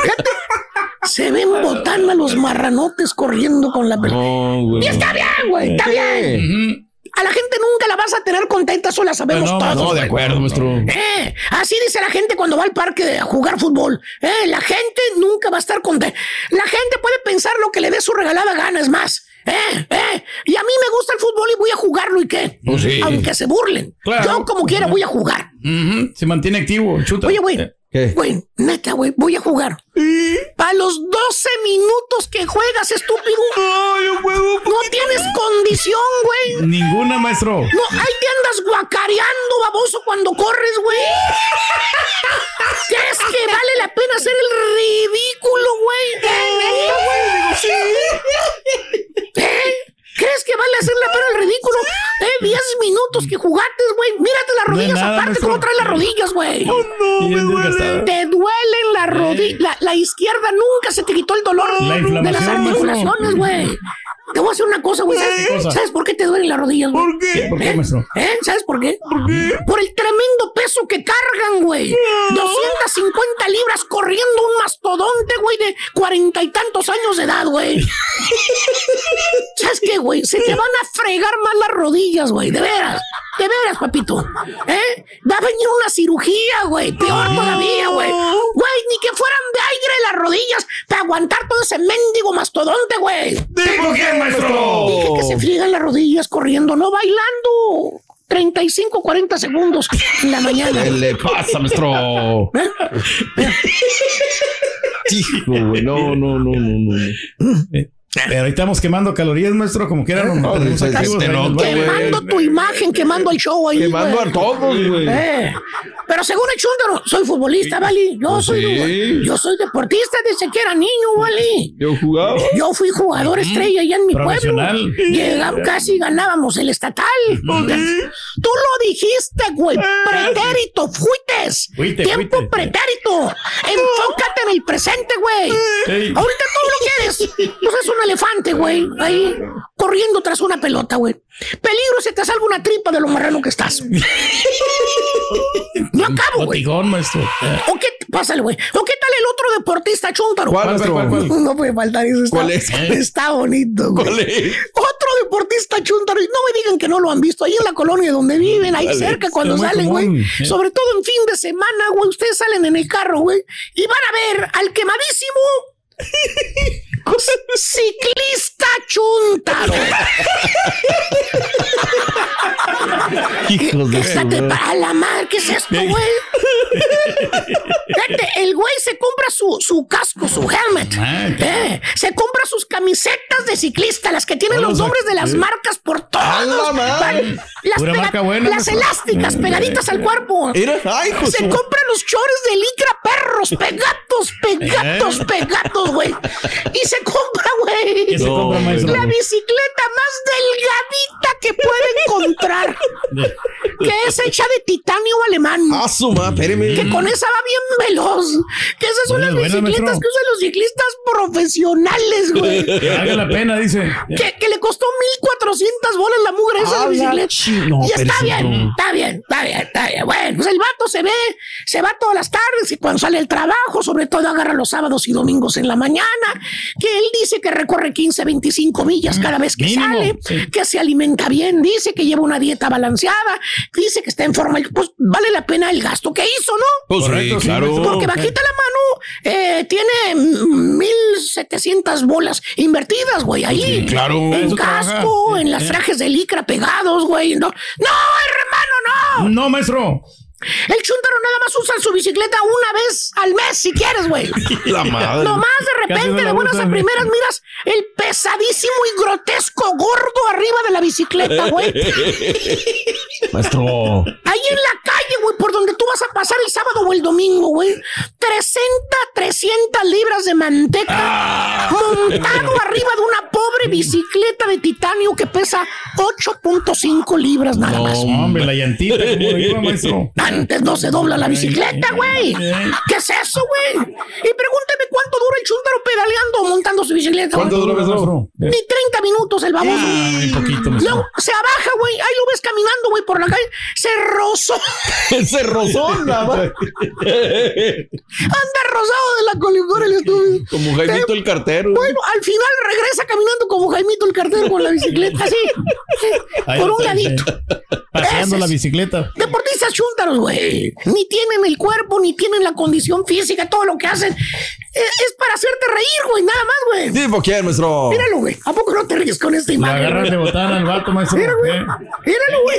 Fíjate, se ven botana los marranotes corriendo con la pelota. y está bien, güey, está bien. A la gente nunca la vas a tener contenta, eso la sabemos No, todos. no, de acuerdo, maestro. Eh, así dice la gente cuando va al parque a jugar fútbol. Eh, la gente nunca va a estar contenta. La gente puede pensar lo que le dé su regalada gana, es más. Eh, eh, y a mí me gusta el fútbol y voy a jugarlo y qué. Pues sí. Aunque se burlen. Claro. Yo como quiera voy a jugar. Se mantiene activo, chuta. Oye, güey. ¿Qué? Güey, neta, güey, voy a jugar. Para los 12 minutos que juegas, estúpido. No tienes condición, güey. Ninguna, maestro. No, ahí te andas guacareando, baboso, cuando corres, güey. ¿Crees que vale la pena hacer el ridículo, güey? ¿Eh? ¿Crees que vale hacer la pena el ridículo? Eh, 10 minutos que jugaste, güey. Mírate las No rodillas nada, aparte, maestro. ¿cómo traes las rodillas, güey? Bien desgastada. Te duelen las rodillas. La, la izquierda nunca se te quitó el dolor La de las articulaciones, güey. Te voy a hacer una cosa, güey. ¿Sabes, ¿Qué por qué te duelen las rodillas, güey? ¿Por qué? ¿Por qué, maestro? ¿Eh? ¿Sabes por qué? ¿Por el tremendo peso que cargan, güey. 250 libras corriendo un mastodonte, güey, de cuarenta y tantos años de edad, güey. ¿Sabes qué, güey? Se te van a fregar más las rodillas, güey. De veras. De veras, papito. ¿Eh? Va a venir una cirugía, güey. Peor todavía, güey. Güey, ni que fueran de aire las rodillas para aguantar todo ese mendigo mastodonte, güey. ¿Por qué, maestro? Dije que se friegan las rodillas corriendo, no bailando. 35, 40 segundos en la mañana. ¿Qué le pasa, maestro? Hijo, güey, no, no, no, no, no. Eh, Pero ahí estamos quemando calorías, maestro, como que eran No, se- se- nota, baile. Quemando tu imagen, quemando el show ahí. Quemando güey. a todos, güey. Eh, Pero según el chúndaro, soy futbolista, ¿vale? Yo Pues soy, sí. yo soy deportista desde que era niño, ¿vale? Yo jugaba. Yo fui jugador estrella allá en mi pueblo. Llegamos, casi ganábamos el estatal. Tú lo dijiste, güey. Pretérito, fuites. Fuiste, Tiempo fuiste. pretérito. Enfócate en el presente, güey. Ey. Ahorita todo lo que eres. Pues es un elefante, güey. Ahí, corriendo tras una pelota, güey. Peligro se te salga una tripa de lo marrano que estás. No acabo, güey. Maestro. Eh, ¿O qué? Pásale, güey. ¿O qué tal el otro deportista chúntaro? ¿Cuál, maestro? cuál, cuál? No puede faltar eso. Está, ¿Cuál es? Está bonito, güey. ¿Cuál es? Otro deportista chúntaro. Y no me digan que no lo han visto. Ahí en la colonia donde viven, ahí cerca, cuando salen, güey. común. Sobre todo en fin de semana, güey. Ustedes salen en el carro, güey. Y van a ver al quemadísimo. Ciclista Chuntaro. Hijos de madre. para la madre, ¿qué es esto, güey? Fíjate, el güey se compra su, su casco, su helmet. Eh, se compra sus camisetas de ciclista, las que tienen los nombres de las marcas por todos. Las, las elásticas pegaditas al cuerpo. Se compra los chores de licra perros, pegatos, pegatos, Eh. pegatos, güey. Y se compra, güey. ¿Qué se No? La bicicleta más delgadita que puede encontrar, que es hecha de titanio alemán. Ah, espéreme. Que con esa va bien veloz. Que esas son las bicicletas que usan los ciclistas profesionales, güey. Que la pena, dice. que, que le costó 1400 bolas la mugre esa Ah, de bicicleta. no, y está bien, está bien, está bien, está bien. Bueno, pues el vato se ve, se va todas las tardes y cuando sale el trabajo, sobre todo agarra los sábados y domingos en la mañana, que él dice que recorre 15, 25 millas cada vez que mínimo, sale, sí. que se alimenta bien, dice que lleva una dieta balanceada, dice que está en forma, pues vale la pena el gasto que hizo, ¿no? Pues Correcto, sí, claro. Porque bajita la mano eh, tiene mm, 1700 bolas invertidas, güey, ahí. Sí, claro. En casco, trabaja. en las Eh. trajes de licra pegados, güey. No, no, hermano, no. No, maestro. El chúntaro nada más usa su bicicleta una vez al mes, si quieres, güey. La madre. Nomás de no repente, de buenas a primeras, miras el pesadísimo y grotesco gordo arriba de la bicicleta, güey. Maestro. Ahí en la calle, güey, por donde tú vas a pasar el sábado o el domingo, güey. 300, 300 libras de manteca montado arriba de una pobre bicicleta de titanio que pesa 8.5 libras nada más. Hombre, la llantita, ¿cómo lo lleva, maestro? Antes no se dobla la bicicleta, güey. ¿Qué es eso, güey? Y pregúnteme cuánto dura pedaleando o montando su bicicleta. ¿Cuánto dura, maestro? Ni 30 minutos el baboso. Muy poquito, maestro. Luego se abaja, güey. Ahí lo ves caminando, güey, por la calle. Se rozó. Se rozó, nada. Anda rosado de la coliflor el estúpido. Como Jaimito el cartero. Bueno, al final regresa caminando como Jaimito el cartero con la bicicleta, así. Ahí por un ladito. Paseando la bicicleta. Deportistas chúntaros, güey. Ni tienen el cuerpo, ni tienen la condición física. Todo lo que hacen es, es para hacerte reír, güey. Nada más, güey. Tipo quién, maestro. Míralo, güey. ¿A poco no te ríes con esta Le imagen? agarran de güey? botana al vato, maestro. Mira, güey. Míralo, güey.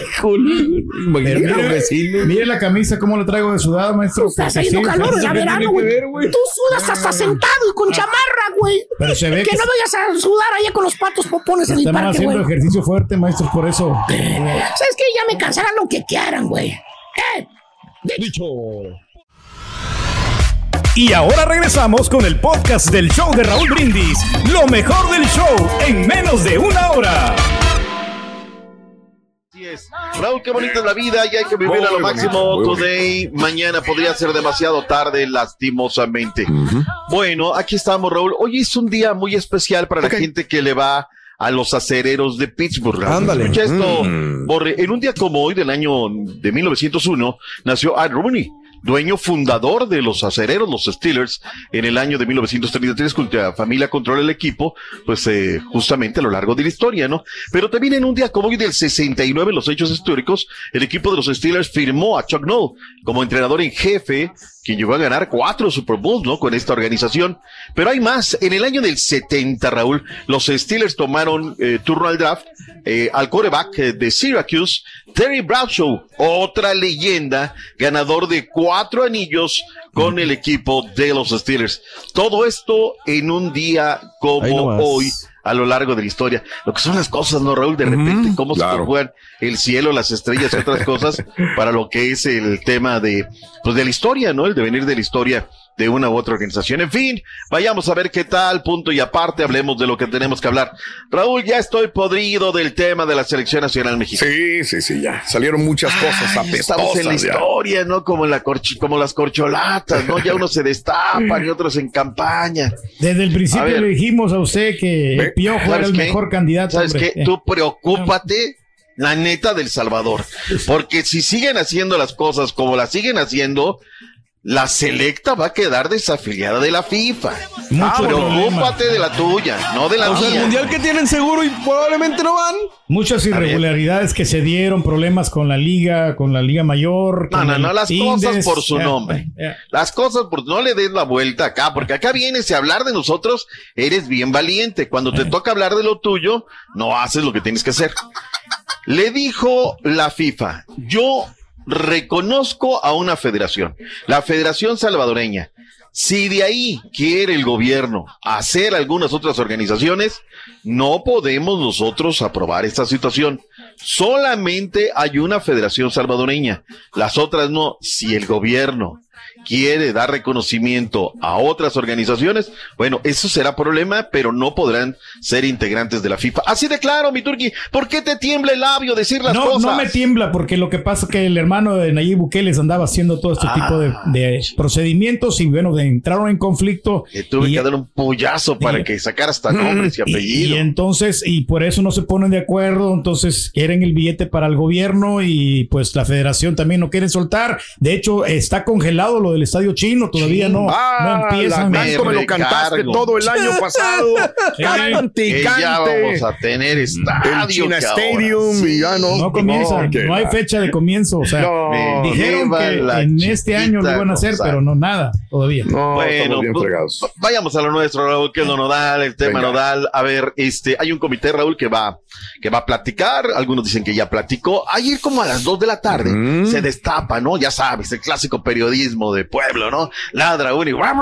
Mire la camisa, cómo la traigo de sudada, maestro. Está haciendo calor sí, verano, güey. Tú sudas hasta sentado y con chamarra, güey. Pero se ve que que no vayas a sudar allá con los patos popones en el Estamos parque, haciendo güey. ejercicio fuerte, maestro, por eso. ¿Sabes qué? Ya me cansarán lo que quieran, güey. Eh, Dicho. Y ahora regresamos con el podcast del show de Raúl Brindis. Lo mejor del show en menos de una hora. Así es. Raúl, qué bonita es la vida y hay que vivir a lo máximo today. Mañana podría ser demasiado tarde, lastimosamente. Bueno, aquí estamos, Raúl. Hoy es un día muy especial para la gente que le va a los acereros de Pittsburgh. Ándale. Escucha esto, Mm. Borre. En un día como hoy, del año de 1901, nació Ed Rooney. Dueño fundador de los acereros, los Steelers, en el año de 1933, cuya familia controla el equipo, pues eh, justamente a lo largo de la historia, ¿no? Pero también en un día como hoy del 69, en los hechos históricos, el equipo de los Steelers firmó a Chuck Noll como entrenador en jefe, quien llegó a ganar cuatro Super Bowls, ¿no? Con esta organización. Pero hay más. En el año del 70, Raúl, los Steelers tomaron eh, turno al draft eh, al coreback eh, de Syracuse, Terry Bradshaw, otra leyenda, ganador de cuatro anillos con el equipo de los Steelers. Todo esto en un día como hoy a lo largo de la historia. Lo que son las cosas, ¿no, Raúl? De repente, cómo se conjugan el cielo, las estrellas y otras cosas para lo que es el tema de, pues, de la historia, ¿no? El devenir de la historia de una u otra organización. En fin, vayamos a ver qué tal, punto y aparte, hablemos de lo que tenemos que hablar. Raúl, ya estoy podrido del tema de la selección nacional mexicana. Sí, sí, sí, ya. Salieron muchas cosas Ay, Estamos en la ya. historia, ¿no? Como, la corchi- como las corcholatas, ¿no? Ya unos se destapan y otros en campaña. Desde el principio ver. le dijimos a usted que el Piojo era ¿Sabes el qué? mejor candidato. ¿Sabes hombre. qué? Tú preocúpate, la neta del Salvador. Porque si siguen haciendo las cosas como las siguen haciendo, la selecta va a quedar desafiliada de la FIFA. Mucho Ah, preocúpate de la tuya, no de la O sea, el mundial que tienen seguro y probablemente no van. Muchas irregularidades que se dieron, problemas con la liga, con la liga mayor. No, no, no, las Indes. cosas por su nombre. Las cosas por no le des la vuelta acá, porque acá vienes a hablar de nosotros, eres bien valiente. Cuando te toca hablar de lo tuyo, no haces lo que tienes que hacer. Le dijo la FIFA, yo reconozco a una federación, la Federación Salvadoreña. Si de ahí quiere el gobierno hacer algunas otras organizaciones, no podemos nosotros aprobar esta situación. Solamente hay una federación salvadoreña, las otras no. Si el gobierno quiere dar reconocimiento a otras organizaciones, bueno, eso será problema, pero no podrán ser integrantes de la FIFA. Así de claro, mi turqui, ¿por qué te tiembla el labio decir las no, cosas? no me tiembla porque lo que pasa es que el hermano de Nayib Bukele andaba haciendo todo este Ah. tipo de, de procedimientos y bueno, entraron en conflicto. Tuve y- que dar un puyazo para y- que sacara hasta nombres y y, apellidos. y entonces, y por eso no se ponen de acuerdo, entonces quieren el billete para el gobierno y pues la federación también no quiere soltar. De hecho, está congelado pasado, lo del estadio chino, todavía no, no empiezan. la- tanto me lo cantaste todo el año pasado. Cante y Que ya cante. vamos a tener estadio. El China Stadium sí. y ya no. No comienza, No, no hay fecha de comienzo. O sea, No, dijeron que en este año lo iban a hacer, pero no nada todavía. No, Bueno, pues, vayamos a lo nuestro, Raúl, que es lo nodal, el tema Venga. nodal. A ver, este, hay un comité, Raúl, que va, que va a platicar. Algunos dicen que ya platicó. Ayer, como a las dos de la tarde, Mm. se destapa, ¿no? Ya sabes, el clásico periodismo de pueblo, ¿no? Ladra uno y guau.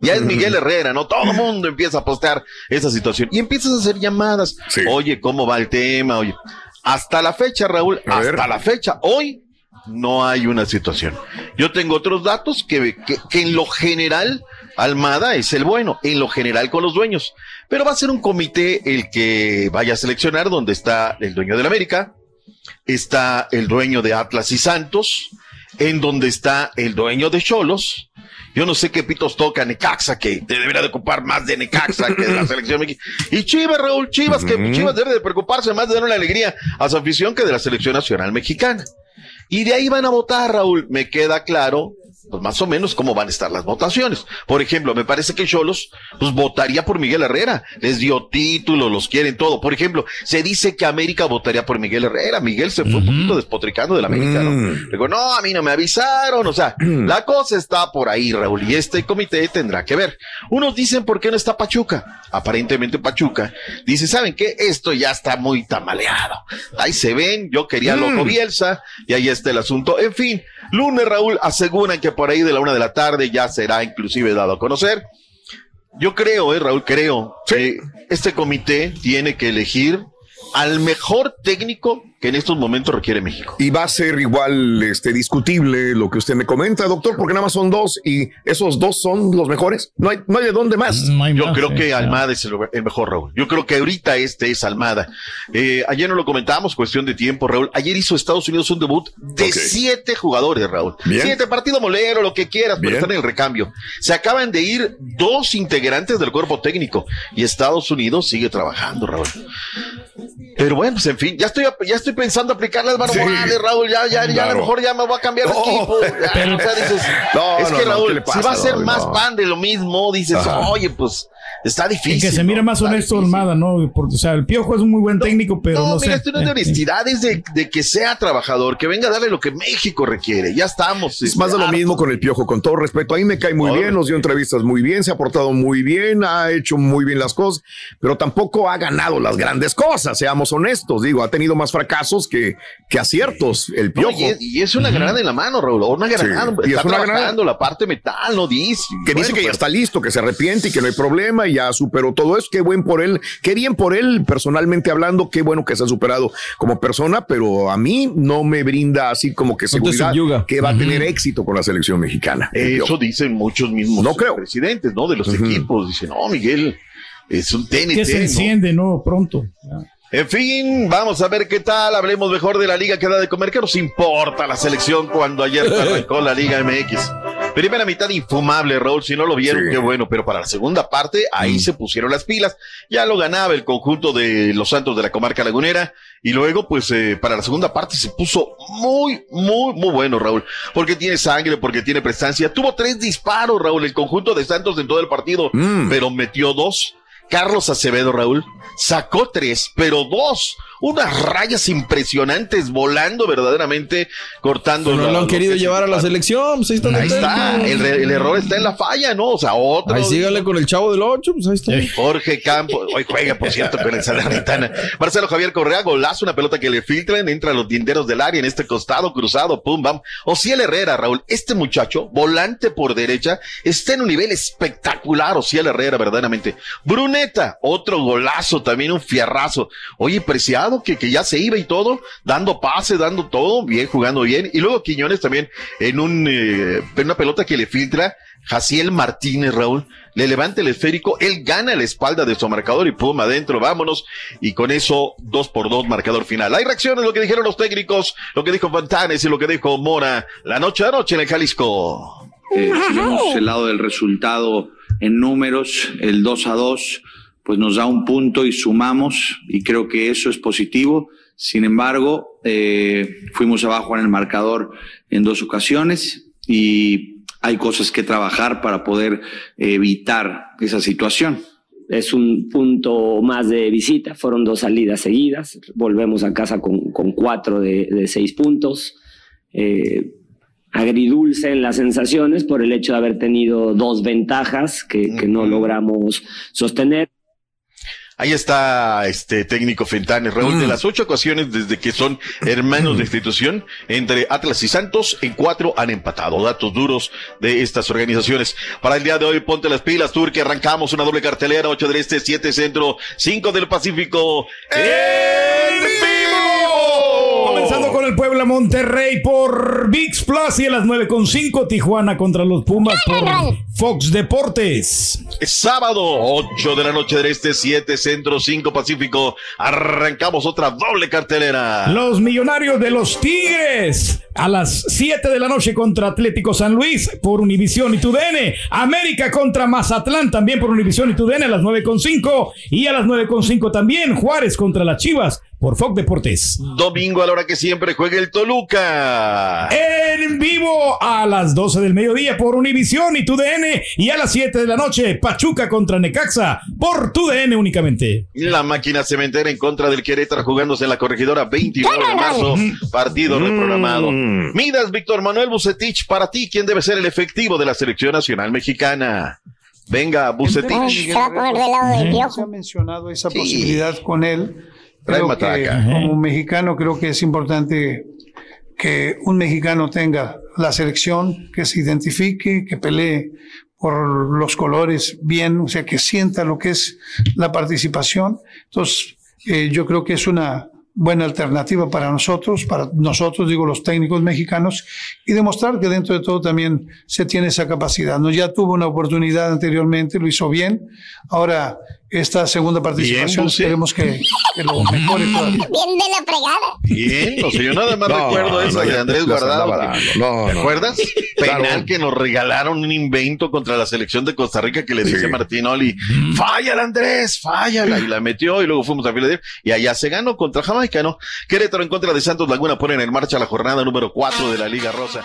ya es Miguel Herrera, ¿no? Todo el mundo empieza a postear esa situación y empiezas a hacer llamadas. Sí. Oye, ¿cómo va el tema? Oye, hasta la fecha, Raúl, A hasta ver. la fecha, hoy no hay una situación. Yo tengo otros datos que, que, que en lo general Almada es el bueno, en lo general con los dueños. Pero va a ser un comité el que vaya a seleccionar donde está el dueño del América, está el dueño de Atlas y Santos, en donde está el dueño de Cholos. Yo no sé qué pitos toca Necaxa, que te debería de ocupar más de Necaxa que de la selección mexicana. Y Chivas, Raúl, Chivas, que. Chivas debe de preocuparse más de dar una alegría a su afición que de la selección nacional mexicana. Y de ahí van a votar, Raúl. Me queda claro, pues más o menos cómo van a estar las votaciones. Por ejemplo, me parece que Cholos, pues votaría por Miguel Herrera. Les dio título, los quieren todo. Por ejemplo, se dice que América votaría por Miguel Herrera. Miguel se fue un poquito despotricando de la América, ¿no? Mm. Digo, no, a mí no me avisaron. O sea, la cosa está por ahí, Raúl, y este comité tendrá que ver. Unos dicen, ¿por qué no está Pachuca? Aparentemente Pachuca dice, ¿saben qué? Esto ya está muy tamaleado. Ahí se ven, yo quería loco Bielsa, y ahí está el asunto. En fin, lunes, Raúl, aseguran que por ahí de la una de la tarde ya será inclusive dado a conocer. Yo creo, eh, Raúl, creo que este comité tiene que elegir al mejor técnico que en estos momentos requiere México. Y va a ser igual este, discutible lo que usted me comenta, doctor, porque nada más son dos y esos dos son los mejores. No hay, no hay de dónde más. No hay Yo más, creo que Almada es el, el mejor, Raúl. Yo creo que ahorita este es Almada. Eh, ayer no lo comentábamos, cuestión de tiempo, Raúl. Ayer hizo Estados Unidos un debut de siete jugadores, Raúl. Bien. Siete partido molero, lo que quieras, pero están en el recambio. Se acaban de ir dos integrantes del cuerpo técnico y Estados Unidos sigue trabajando, Raúl. Pero bueno, pues en fin, ya estoy, ya estoy pensando aplicar las manos Sí. morales, Raúl. Ya, ya, ya a lo mejor ya me voy a cambiar de No. equipo. Ya, Pero- o sea, dices, No, es no, que Raúl, ¿qué le si pasa, va a ser Raúl? más No. pan de lo mismo, dices, Ajá. oye, pues está difícil. Que se mira ¿no? más Está honesto difícil. Almada, ¿no? Porque, o sea, el Piojo es un muy buen técnico, pero no, no, mira, sé. esto no es de honestidad, es de, de que sea trabajador, que venga a darle lo que México requiere. Ya estamos. Es más de lo hartos. mismo con el piojo, con todo respeto. A mí me cae muy bien, nos dio entrevistas muy bien, se ha portado muy bien, ha hecho muy bien las cosas, pero tampoco ha ganado las grandes cosas, seamos honestos. Digo, ha tenido más fracasos que, que aciertos el No, piojo. y, es, y es una granada en la mano, Raúl. Una granada. Sí, y está es una trabajando la parte metal, no dice. que dice que ya está listo, que se arrepiente y que no hay problema y ya superó todo eso. Qué buen por él, qué bien por él, personalmente hablando, qué bueno que se ha superado como persona, pero a mí no me brinda así como que seguridad subyuga. que va a tener éxito con la selección mexicana. Eso dicen muchos mismos No creo. presidentes, ¿no? De los equipos. Dicen, no, Miguel, es un TNT. Que se ¿no? enciende, ¿no? Pronto. En fin, vamos a ver qué tal. Hablemos mejor de la liga que da de comer. ¿Qué nos importa la selección cuando ayer arrancó la Liga MX? Primera mitad infumable, Raúl. Si no lo vieron, Sí. qué bueno. Pero para la segunda parte, ahí se pusieron las pilas. Ya lo ganaba el conjunto de los Santos de la comarca lagunera. Y luego, pues, eh, para la segunda parte se puso muy, muy, muy bueno, Raúl. Porque tiene sangre, porque tiene prestancia. Tuvo tres disparos, Raúl, el conjunto de Santos en todo el partido. Mm. Pero metió dos. Carlos Acevedo, Raúl, sacó tres, pero dos. Unas rayas impresionantes volando verdaderamente, cortando. Pero no lo han querido llevar a la el- selección, pues ahí está. Ahí está, el, error está en la falla, ¿no? O sea, otro. Ahí síganle con el chavo del 8, pues ahí está. Jorge Campos, hoy juega, por cierto, con el Salernitana. Marcelo Javier Correa, golazo, una pelota que le filtran, entra a los dienteros del área en este costado, cruzado, pum, bam. Ociel Herrera, Raúl, este muchacho, volante por derecha, está en un nivel espectacular, Ociel Herrera, verdaderamente. Bruneta, otro golazo, también un fierrazo. Oye, preciado, que, ya se iba y todo, dando pase, dando todo, bien, jugando bien. Y luego Quiñones también en un, eh, una pelota que le filtra, Jaciel Martínez, Raúl, le levanta el esférico, él gana la espalda de su marcador y pum, adentro, vámonos. Y con eso, dos por dos, marcador final. Hay reacciones, lo que dijeron los técnicos, lo que dijo Fontanes y lo que dijo Mora, la noche a noche en el Jalisco. Eh, el lado del resultado en números, el 2 a 2, pues nos da un punto y sumamos, y creo que eso es positivo. Sin embargo, eh, fuimos abajo en el marcador en dos ocasiones y hay cosas que trabajar para poder evitar esa situación. Es un punto más de visita, fueron dos salidas seguidas, volvemos a casa con, con cuatro de, de seis puntos. Eh, agridulce en las sensaciones por el hecho de haber tenido dos ventajas que, que no logramos sostener. Ahí está este técnico Fentanes, Raúl, de las ocho ocasiones desde que son hermanos de institución, entre Atlas y Santos, en cuatro han empatado. Datos duros de estas organizaciones. Para el día de hoy, ponte las pilas, Turque, arrancamos una doble cartelera, ocho del este, siete centro, cinco del Pacífico. ¡En vivo! Con el Puebla Monterrey por VIX Plus y a las 9.5 Tijuana contra los Pumas por Fox Deportes. Es sábado, 8 de la noche del este, 7 centro, 5 pacífico. Arrancamos otra doble cartelera. Los millonarios de los Tigres a las 7 de la noche contra Atlético San Luis por Univisión y TUDN. América contra Mazatlán también por Univisión y TUDN a las 9.5 y a las 9.5 también Juárez contra las Chivas por Fox Deportes. Domingo a la hora que siempre juegue el Toluca. En vivo a las 12 del mediodía por Univisión y TUDN y a las 7 de la noche Pachuca contra Necaxa por TUDN únicamente. La máquina cementera en contra del Querétaro jugándose en la corregidora 29 de marzo. Partido reprogramado. Midas, Víctor Manuel Bucetich, para ti, ¿quién debe ser el efectivo de la selección nacional mexicana? Venga, Bucetich. Se va a poner del lado del Se piojo. ha mencionado esa Sí. posibilidad con él. Trae Creo matraca. que Ajá. como mexicano creo que es importante que un mexicano tenga la selección, que se identifique, que pelee por los colores bien, o sea, que sienta lo que es la participación. Entonces, eh, yo creo que es una buena alternativa para nosotros, para nosotros, digo, los técnicos mexicanos, y demostrar que dentro de todo también se tiene esa capacidad. No, ya tuvo una oportunidad anteriormente, lo hizo bien. Ahora, esta segunda participación, esperemos que, que lo mejore todavía. Bien de la fregada. Bien, no sé, yo nada más No, recuerdo no, esa no, de Andrés Guardado. ¿Te no. acuerdas? Claro. Penal que nos regalaron un invento contra la selección de Costa Rica que le dice Sí. Martinoli, fállala Andrés, fállala, y la metió y luego fuimos a Filadelfia y allá se ganó contra Jamaica, ¿no? Querétaro en contra de Santos Laguna ponen en marcha la jornada número 4 de la Liga Rosa.